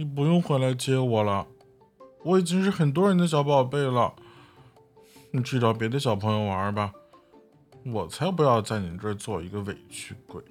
你不用回来接我了，我已经是很多人的小宝贝了。你去找别的小朋友玩吧，我才不要在你这儿做一个委屈鬼。